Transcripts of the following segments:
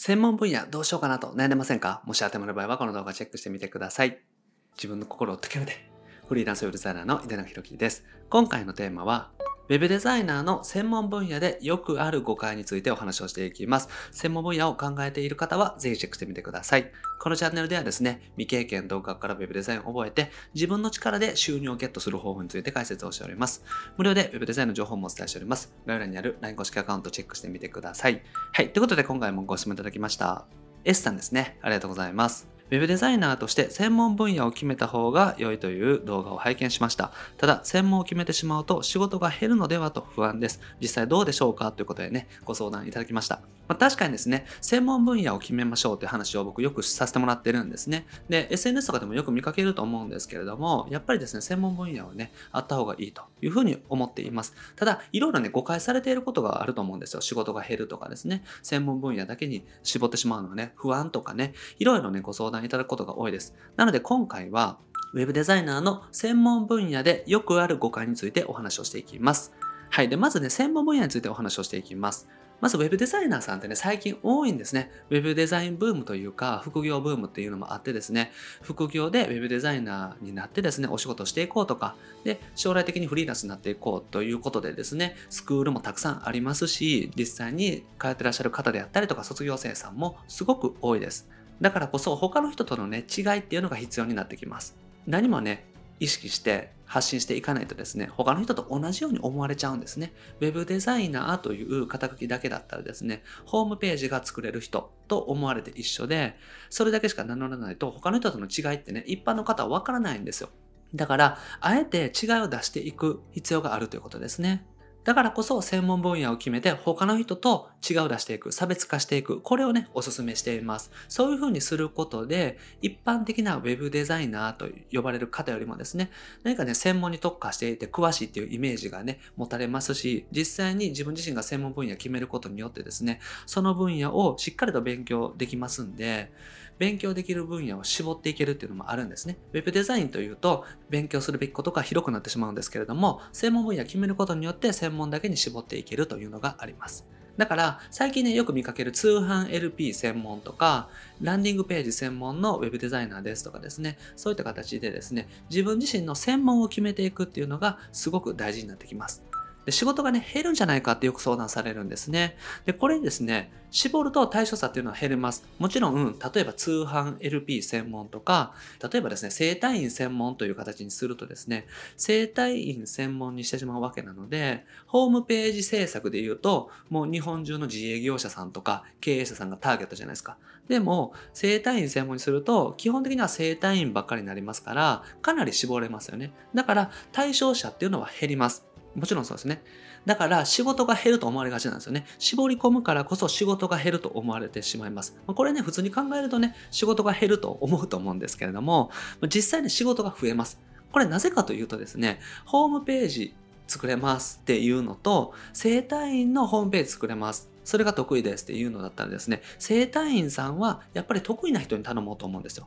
専門分野どうしようかなと悩んでませんか？もし当てはまる場合はこの動画チェックしてみてください。自分の心を解けるで。フリーランスウェブデザイナーの井出中弘樹です。今回のテーマは、ウェブデザイナーの専門分野でよくある誤解についてお話をしていきます。専門分野を考えている方はぜひチェックしてみてください。このチャンネルではですね、未経験動画からウェブデザインを覚えて自分の力で収入をゲットする方法について解説をしております。無料でウェブデザインの情報もお伝えしております。概要欄にある LINE 公式アカウントチェックしてみてください。はい。ということで今回もご質問いただきました。S さんですね。ありがとうございます。ウェブデザイナーとして専門分野を決めた方が良いという動画を拝見しました。ただ、専門を決めてしまうと仕事が減るのではと不安です。実際どうでしょうかということでね、ご相談いただきました。まあ、確かにですね、専門分野を決めましょうという話を僕よくさせてもらってるんですね。で、SNS とかでもよく見かけると思うんですけれども、やっぱりですね、専門分野はね、あった方がいいというふうに思っています。ただ、いろいろね、誤解されていることがあると思うんですよ。仕事が減るとかですね、専門分野だけに絞ってしまうのはね、不安とかね、いろいろね、ご相談いただくことが多い。です。なので今回は Web デザイナーの専門分野でよくある誤解についてお話をしていきます。はい。で、まずね、専門分野についてお話をしていきます。まず Web デザイナーさんってね、最近多いんですね。Web デザインブームというか、副業ブームっていうのもあってですね、副業で Web デザイナーになってですね、お仕事していこうとか、で、将来的にフリーランスになっていこうということでですね、スクールもたくさんありますし、実際に通ってらっしゃる方であったりとか、卒業生さんもすごく多いです。だからこそ他の人とのね、違いっていうのが必要になってきます。何もね、意識して発信していかないとですね、他の人と同じように思われちゃうんですね。ウェブデザイナーという肩書きだけだったらですね、ホームページが作れる人と思われて一緒で、それだけしか名乗らないと他の人との違いってね、一般の方はわからないんですよ。だから、あえて違いを出していく必要があるということですね。だからこそ専門分野を決めて他の人と違う出していく、差別化していく、これをね、お勧めしています。そういうふうにすることで、一般的な Web デザイナーと呼ばれる方よりもですね、何かね、専門に特化していて詳しいっていうイメージがね、持たれますし、実際に自分自身が専門分野を決めることによってですね、その分野をしっかりと勉強できますんで、勉強できる分野を絞っていけるっていうのもあるんですね。Web デザインというと、勉強するべきことが広くなってしまうんですけれども、専門分野を決めることによって専門だけに絞っていけるというのがあります。だから、最近ね、よく見かける通販 LP 専門とか、ランディングページ専門の Web デザイナーですとかですね、そういった形でですね、自分自身の専門を決めていくっていうのがすごく大事になってきます。で仕事がね、減るんじゃないかってよく相談されるんですね。で、これですね、絞ると対象差っていうのは減ります。もちろん、例えば通販 LP 専門とか、例えばですね、生体院専門という形にするとですね、生体院専門にしてしまうわけなので、ホームページ制作で言うと、もう日本中の自営業者さんとか経営者さんがターゲットじゃないですか。でも、生体院専門にすると、基本的には生体院ばっかりになりますから、かなり絞れますよね。だから、対象者っていうのは減ります。もちろんそうですね。だから仕事が減ると思われがちなんですよね。絞り込むからこそ仕事が減ると思われてしまいます。これね、普通に考えるとね、仕事が減ると思うと思うんですけれども、実際に仕事が増えます。これなぜかというとですね、ホームページ作れますっていうのと、生体院のホームページ作れます。それが得意ですっていうのだったらですね、生体院さんはやっぱり得意な人に頼もうと思うんですよ。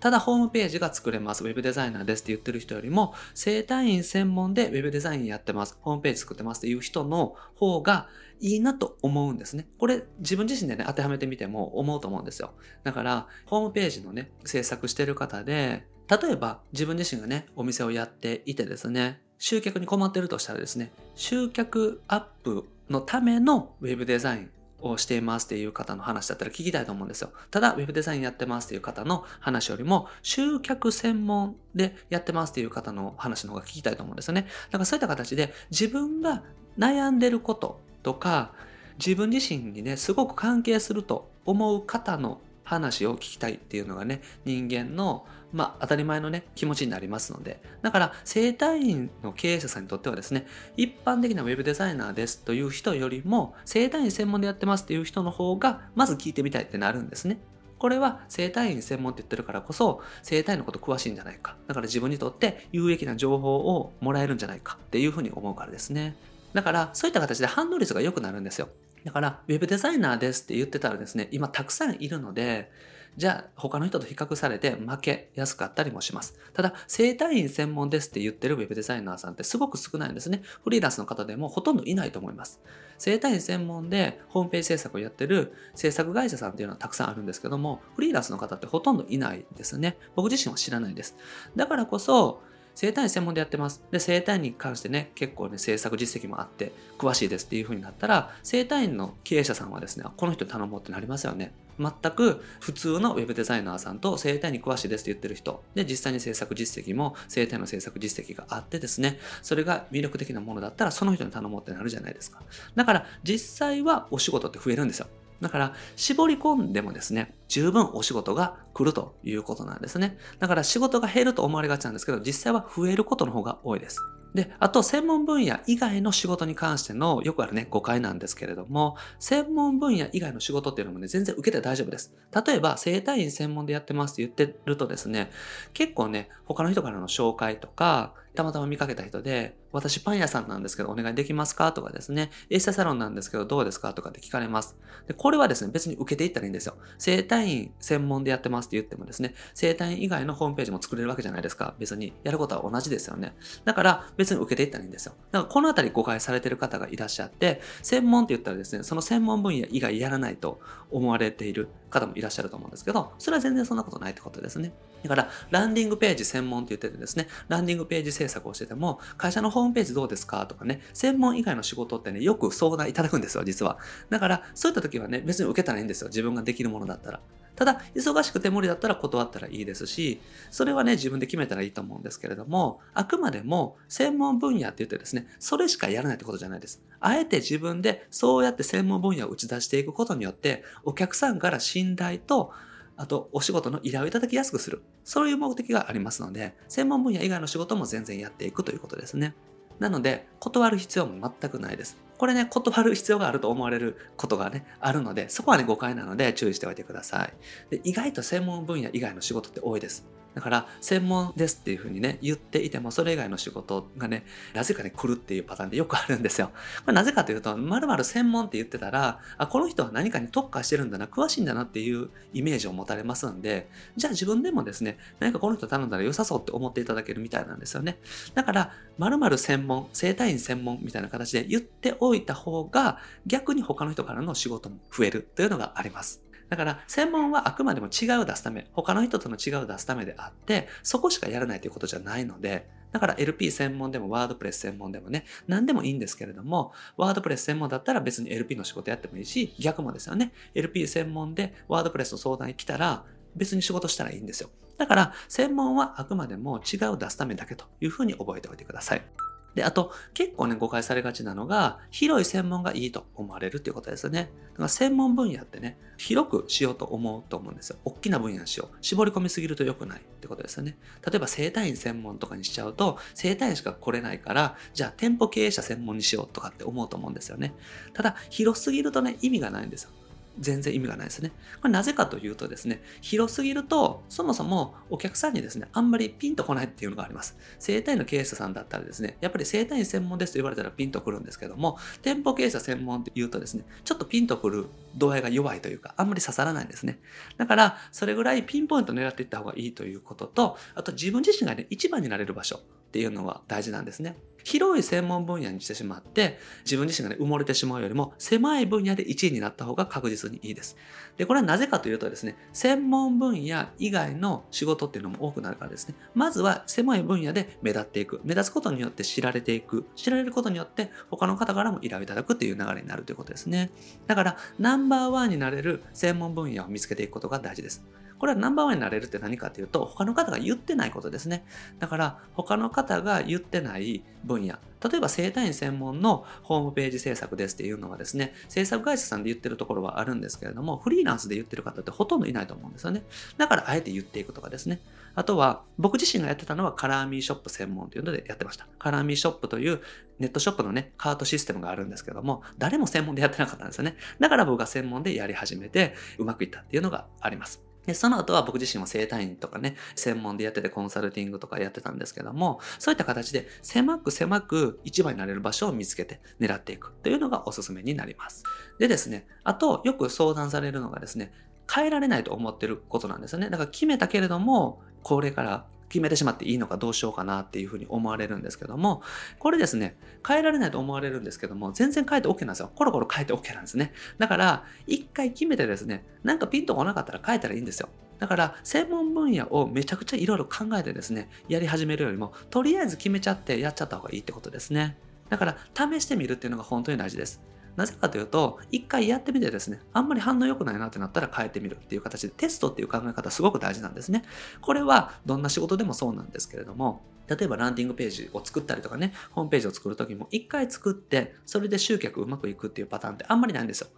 ただホームページが作れます。ウェブデザイナーですって言ってる人よりも、生体院専門でウェブデザインやってます。ホームページ作ってますっていう人の方がいいなと思うんですね。これ自分自身でね、当てはめてみても思うと思うんですよ。だから、ホームページのね、制作してる方で、例えば自分自身がね、お店をやっていてですね、集客に困ってるとしたらですね、集客アップのためのウェブデザインをしていますっていう方の話だったら聞きたいと思うんですよ。ただ、ウェブデザインやってますっていう方の話よりも、集客専門でやってますっていう方の話の方が聞きたいと思うんですよね。だからそういった形で自分が悩んでることとか、自分自身にね、すごく関係すると思う方の話を聞きたいっていうのがね、人間のまあ、当たり前のね、気持ちになりますので。だから、生体院の経営者さんにとってはですね、一般的なウェブデザイナーですという人よりも、生体院専門でやってますっていう人の方が、まず聞いてみたいってなるんですね。これは生体院専門って言ってるからこそ、生体のこと詳しいんじゃないか。だから自分にとって有益な情報をもらえるんじゃないかっていうふうに思うからですね。だから、そういった形で反応率が良くなるんですよ。だから、ウェブデザイナーですって言ってたらですね、今たくさんいるので、じゃあ他の人と比較されて負けやすかったりもします。ただ、整体院専門ですって言ってるウェブデザイナーさんってすごく少ないんですね。フリーランスの方でもほとんどいないと思います。整体院専門でホームページ制作をやってる制作会社さんっていうのはたくさんあるんですけども、フリーランスの方ってほとんどいないですね。僕自身は知らないです。だからこそ、生体院専門でやってます。で、生体院に関してね、結構ね、制作実績もあって、詳しいですっていう風になったら、生体院の経営者さんはですね、この人頼もうってなりますよね。全く普通のウェブデザイナーさんと生体に詳しいですって言ってる人で実際に制作実績も生体の制作実績があってですねそれが魅力的なものだったらその人に頼もうってなるじゃないですかだから実際はお仕事って増えるんですよだから、絞り込んでもですね、十分お仕事が来るということなんですね。だから仕事が減ると思われがちなんですけど、実際は増えることの方が多いです。で、あと専門分野以外の仕事に関してのよくあるね、誤解なんですけれども、専門分野以外の仕事っていうのもね、全然受けて大丈夫です。例えば、整体院専門でやってますって言ってるとですね、結構ね、他の人からの紹介とか、たまたま見かけた人で、私パン屋さんなんですけどお願いできますか？とかですね、エステサロンなんですけどどうですか？とかって聞かれます。で、これはですね、別に受けていったらいいんですよ。整体院専門でやってますって言ってもですね、整体院以外のホームページも作れるわけじゃないですか。別にやることは同じですよね。だから別に受けていったらいいんですよ。だからこのあたり誤解されてる方がいらっしゃって、専門って言ったらですね、その専門分野以外やらないと思われている方もいらっしゃると思うんですけど、それは全然そんなことないってことですね。だから、ランディングページ専門って言っててですね、ランディングページ制作をしてても、会社のホームページどうですかとかね、専門以外の仕事ってね、よく相談いただくんですよ、実は。だから、そういった時はね、別に受けたらいいんですよ。自分ができるものだったら。ただ、忙しくて無理だったら断ったらいいですし、それはね、自分で決めたらいいと思うんですけれども、あくまでも専門分野って言ってですね、それしかやらないってことじゃないです。あえて自分でそうやって専門分野を打ち出していくことによって、お客さんから信頼と、あと、お仕事の依頼をいただきやすくする。そういう目的がありますので、専門分野以外の仕事も全然やっていくということですね。なので、断る必要も全くないです。これね、断る必要があると思われることがね、あるので、そこはね、誤解なので注意しておいてください。で意外と専門分野以外の仕事って多いです。だから専門ですっていうふうにね言っていてもそれ以外の仕事がねなぜかね来るっていうパターンでよくあるんですよ。これなぜかというとまるまる専門って言ってたらあこの人は何かに特化してるんだな詳しいんだなっていうイメージを持たれますんでじゃあ自分でもですね何かこの人頼んだら良さそうって思っていただけるみたいなんですよね。だからまるまる専門整体院専門みたいな形で言っておいた方が逆に他の人からの仕事も増えるというのがあります。だから、専門はあくまでも違う出すため、他の人との違う出すためであって、そこしかやらないということじゃないので、だから LP 専門でもワードプレス専門でもね、何でもいいんですけれども、ワードプレス専門だったら別に LP の仕事やってもいいし、逆もですよね。LP 専門でワードプレスの相談に来たら、別に仕事したらいいんですよ。だから、専門はあくまでも違う出すためだけというふうに覚えておいてください。で、あと、結構ね、誤解されがちなのが、広い専門がいいと思われるっていうことですよね。だから専門分野ってね、広くしようと思うと思うんですよ。大きな分野にしよう。絞り込みすぎると良くないってことですよね。例えば、生体院専門とかにしちゃうと、生体院しか来れないから、じゃあ店舗経営者専門にしようとかって思うと思うんですよね。ただ、広すぎるとね、意味がないんですよ。全然意味がないですね。これなぜかというとですね、広すぎると、そもそもお客さんにですね、あんまりピンとこないっていうのがあります。生体の経営者さんだったらですね、やっぱり生体院専門ですと言われたらピンとくるんですけども、店舗経営者専門って言うとですね、ちょっとピンとくる度合いが弱いというか、あんまり刺さらないんですね。だから、それぐらいピンポイント狙っていった方がいいということと、あと自分自身がね、一番になれる場所っていうのは大事なんですね。広い専門分野にしてしまって、自分自身がね、埋もれてしまうよりも、狭い分野で1位になった方が確実にいいです。で、これはなぜかというとですね、専門分野以外の仕事っていうのも多くなるからですね、まずは狭い分野で目立っていく。目立つことによって知られていく。知られることによって、他の方からも依頼いただくっていう流れになるということですね。だから、ナンバーワンになれる専門分野を見つけていくことが大事です。これはナンバーワンになれるって何かというと、他の方が言ってないことですね。だから、他の方が言ってない分野。例えば、生体院専門のホームページ制作ですっていうのはですね、制作会社さんで言ってるところはあるんですけれども、フリーランスで言ってる方ってほとんどいないと思うんですよね。だから、あえて言っていくとかですね。あとは、僕自身がやってたのはカラーミーショップ専門というのでやってました。カラーミーショップというネットショップのね、カートシステムがあるんですけども、誰も専門でやってなかったんですよね。だから僕が専門でやり始めて、うまくいったっていうのがあります。で、その後は僕自身は生体院とかね、専門でやっててコンサルティングとかやってたんですけども、そういった形で狭く狭く一番になれる場所を見つけて狙っていくというのがおすすめになります。でですね、あとよく相談されるのがですね、変えられないと思ってることなんですよね。だから決めたけれども、これから決めてしまっていいのかどうしようかなっていうふうに思われるんですけども、これですね、変えられないと思われるんですけども、全然変えて OK なんですよ。コロコロ変えて OK なんですね。だから、一回決めてですね、なんかピンとこなかったら変えたらいいんですよ。だから、専門分野をめちゃくちゃいろいろ考えてですね、やり始めるよりも、とりあえず決めちゃってやっちゃった方がいいってことですね。だから、試してみるっていうのが本当に大事です。なぜかというと、一回やってみてですね、あんまり反応良くないなってなったら変えてみるっていう形でテストっていう考え方すごく大事なんですね。これはどんな仕事でもそうなんですけれども、例えばランディングページを作ったりとかね、ホームページを作るときも一回作って、それで集客うまくいくっていうパターンってあんまりないんですよ。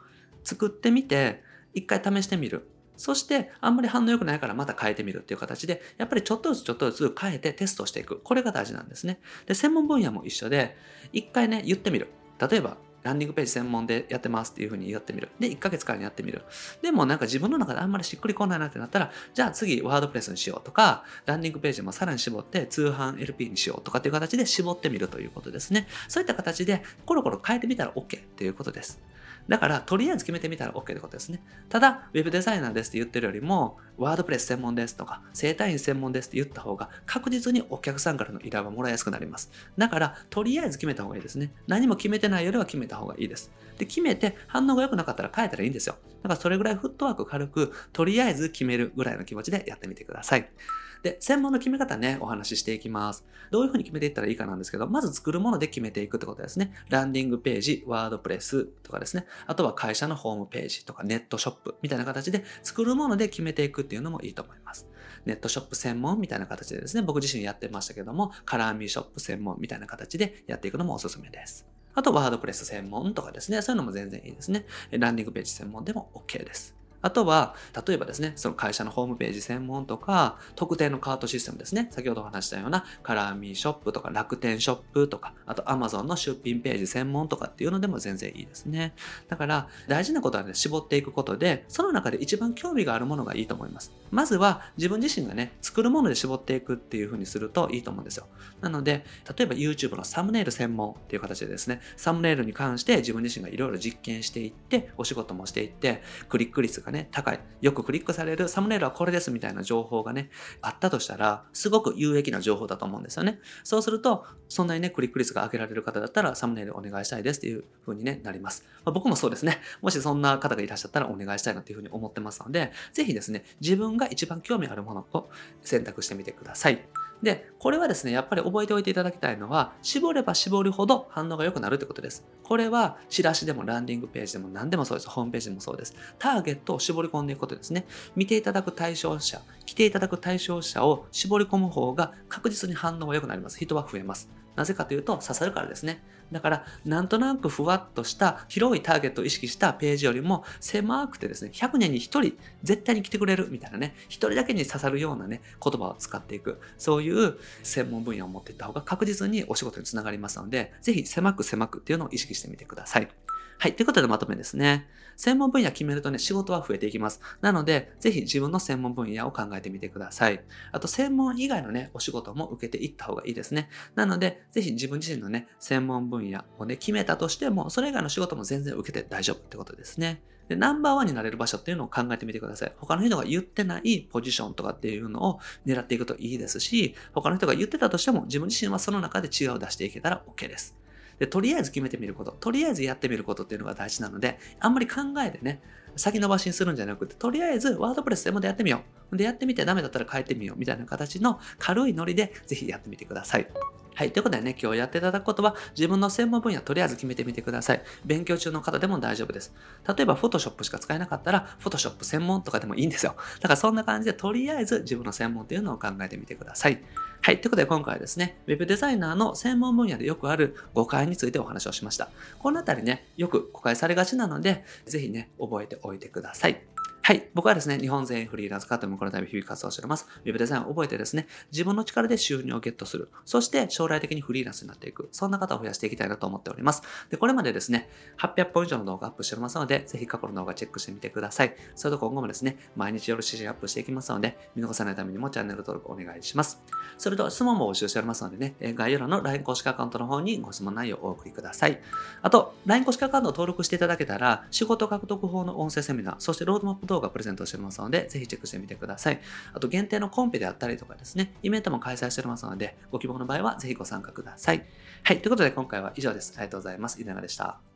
作ってみて、一回試してみる。そして、あんまり反応良くないからまた変えてみるっていう形で、やっぱりちょっとずつちょっとずつ変えてテストしていく。これが大事なんですね。で、専門分野も一緒で、一回ね、言ってみる。例えば、ランディングページ専門でやってますっていうふうにやってみる。で、1ヶ月間やってみる。でもなんか自分の中であんまりしっくりこないなってなったら、じゃあ次ワードプレスにしようとか、ランディングページもさらに絞って通販 LP にしようとかっていう形で絞ってみるということですね。そういった形でコロコロ変えてみたら OK っていうことです。だから、とりあえず決めてみたら OK ってことですね。ただ、ウェブデザイナーですって言ってるよりも、ワードプレス専門ですとか、生体院専門ですって言った方が、確実にお客さんからの依頼はもらいやすくなります。だから、とりあえず決めた方がいいですね。何も決めてないよりは決めた方がいいです。で、決めて反応が良くなかったら変えたらいいんですよ。だから、それぐらいフットワーク軽く、とりあえず決めるぐらいの気持ちでやってみてください。で、専門の決め方ね、お話ししていきます。どういうふうに決めていったらいいかなんですけど、まず作るもので決めていくってことですね。ランディングページ、ワードプレスとかですね。あとは会社のホームページとかネットショップみたいな形で作るもので決めていくっていうのもいいと思います。ネットショップ専門みたいな形でですね、僕自身やってましたけども、カラーミーショップ専門みたいな形でやっていくのもおすすめです。あと、ワードプレス専門とかですね、そういうのも全然いいですね。ランディングページ専門でも OK です。あとは、例えばですね、その会社のホームページ専門とか、特定のカートシステムですね。先ほどお話したような、カラーミーショップとか、楽天ショップとか、あと Amazon の出品ページ専門とかっていうのでも全然いいですね。だから、大事なことはね、絞っていくことで、その中で一番興味があるものがいいと思います。まずは、自分自身がね、作るもので絞っていくっていう風にするといいと思うんですよ。なので、例えば YouTube のサムネイル専門っていう形でですね、サムネイルに関して自分自身がいろいろ実験していって、お仕事もしていって、クリック率がね、高い。よくクリックされるサムネイルはこれですみたいな情報がね、あったとしたら、すごく有益な情報だと思うんですよね。そうすると、そんなにね、クリック率が上げられる方だったら、サムネイルお願いしたいですっていう風にね、なります。まあ、僕もそうですね。もしそんな方がいらっしゃったらお願いしたいなっていう風に思ってますので、ぜひですね、自分が一番興味あるものを選択してみてください。で、これはですね、やっぱり覚えておいていただきたいのは、絞れば絞るほど反応が良くなるってことです。これは、チラシでもランディングページでも何でもそうです。ホームページでもそうです。ターゲットを絞り込んでいくことですね。見ていただく対象者、来ていただく対象者を絞り込む方が確実に反応が良くなります。人は増えます。なぜかというと、刺さるからですね。だから、なんとなくふわっとした広いターゲットを意識したページよりも狭くてですね、100年に1人絶対に来てくれるみたいなね、1人だけに刺さるようなね、言葉を使っていく。そういう専門分野を持っていった方が確実にお仕事につながりますので、ぜひ狭く狭くっていうのを意識してみてください。はい。ということでまとめですね。専門分野決めるとね、仕事は増えていきます。なので、ぜひ自分の専門分野を考えてみてください。あと、専門以外のね、お仕事も受けていった方がいいですね。なので、ぜひ自分自身のね、専門分野をね、決めたとしても、それ以外の仕事も全然受けて大丈夫ってことですね。で、ナンバーワンになれる場所っていうのを考えてみてください。他の人が言ってないポジションとかっていうのを狙っていくといいですし、他の人が言ってたとしても自分自身はその中で違うを出していけたら OK です。で、とりあえず決めてみること、とりあえずやってみることっていうのが大事なので、あんまり考えてね、先延ばしにするんじゃなくて、とりあえずワードプレスでもでやってみよう。で、やってみてダメだったら変えてみようみたいな形の軽いノリでぜひやってみてください。はい。ということでね、今日やっていただくことは、自分の専門分野とりあえず決めてみてください。勉強中の方でも大丈夫です。例えば、Photoshop しか使えなかったら、Photoshop 専門とかでもいいんですよ。だからそんな感じで、とりあえず自分の専門っていうのを考えてみてください。はい。ということで今回はですね、Web デザイナーの専門分野でよくある誤解についてお話をしました。このあたりね、よく誤解されがちなので、ぜひね、覚えておいてください。はい。僕はですね、日本全員フリーランス化というこの度日々活動しております。ウェブデザインを覚えてですね、自分の力で収入をゲットする。そして将来的にフリーランスになっていく。そんな方を増やしていきたいなと思っております。で、これまでですね、800本以上の動画アップしておりますので、ぜひ過去の動画チェックしてみてください。それと今後もですね、毎日夜7時アップしていきますので、見逃さないためにもチャンネル登録お願いします。それと質問も募集しておりますのでね、概要欄の LINE 公式アカウントの方にご質問内容をお送りください。あと、LINE 公式アカウントを登録していただけたら、仕事獲得法の音声セミナー、そしてロードマップ動画プレゼントしておりますので、ぜひチェックしてみてください。あと、限定のコンペであったりとかですね、イベントも開催しておりますので、ご希望の場合はぜひご参加ください。はい、ということで今回は以上です。ありがとうございます。稲永でした。